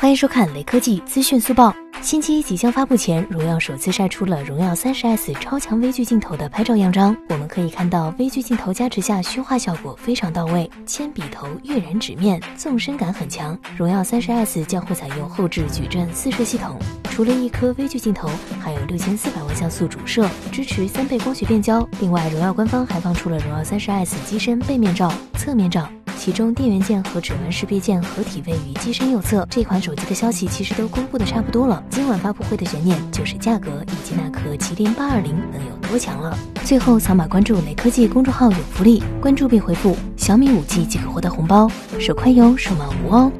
欢迎收看雷科技资讯速报。新机即将发布前，荣耀首次晒出了荣耀 30S 超强微距镜头的拍照样张。我们可以看到，微距镜头加持下，虚化效果非常到位，铅笔头跃然纸面，纵深感很强。荣耀 30S 将会采用后置矩阵四摄系统，除了一颗微距镜头，还有六千四百万像素主摄，支持三倍光学变焦。另外，荣耀官方还放出了荣耀 30S 机身背面照、侧面照。其中电源键和指纹识别键合体位于机身右侧。这款手机的消息其实都公布的差不多了，今晚发布会的悬念就是价格以及那颗麒麟八二零能有多强了。最后扫码关注雷科技公众号有福利，关注并回复小米五 G 即可获得红包，手快有，手慢无哦。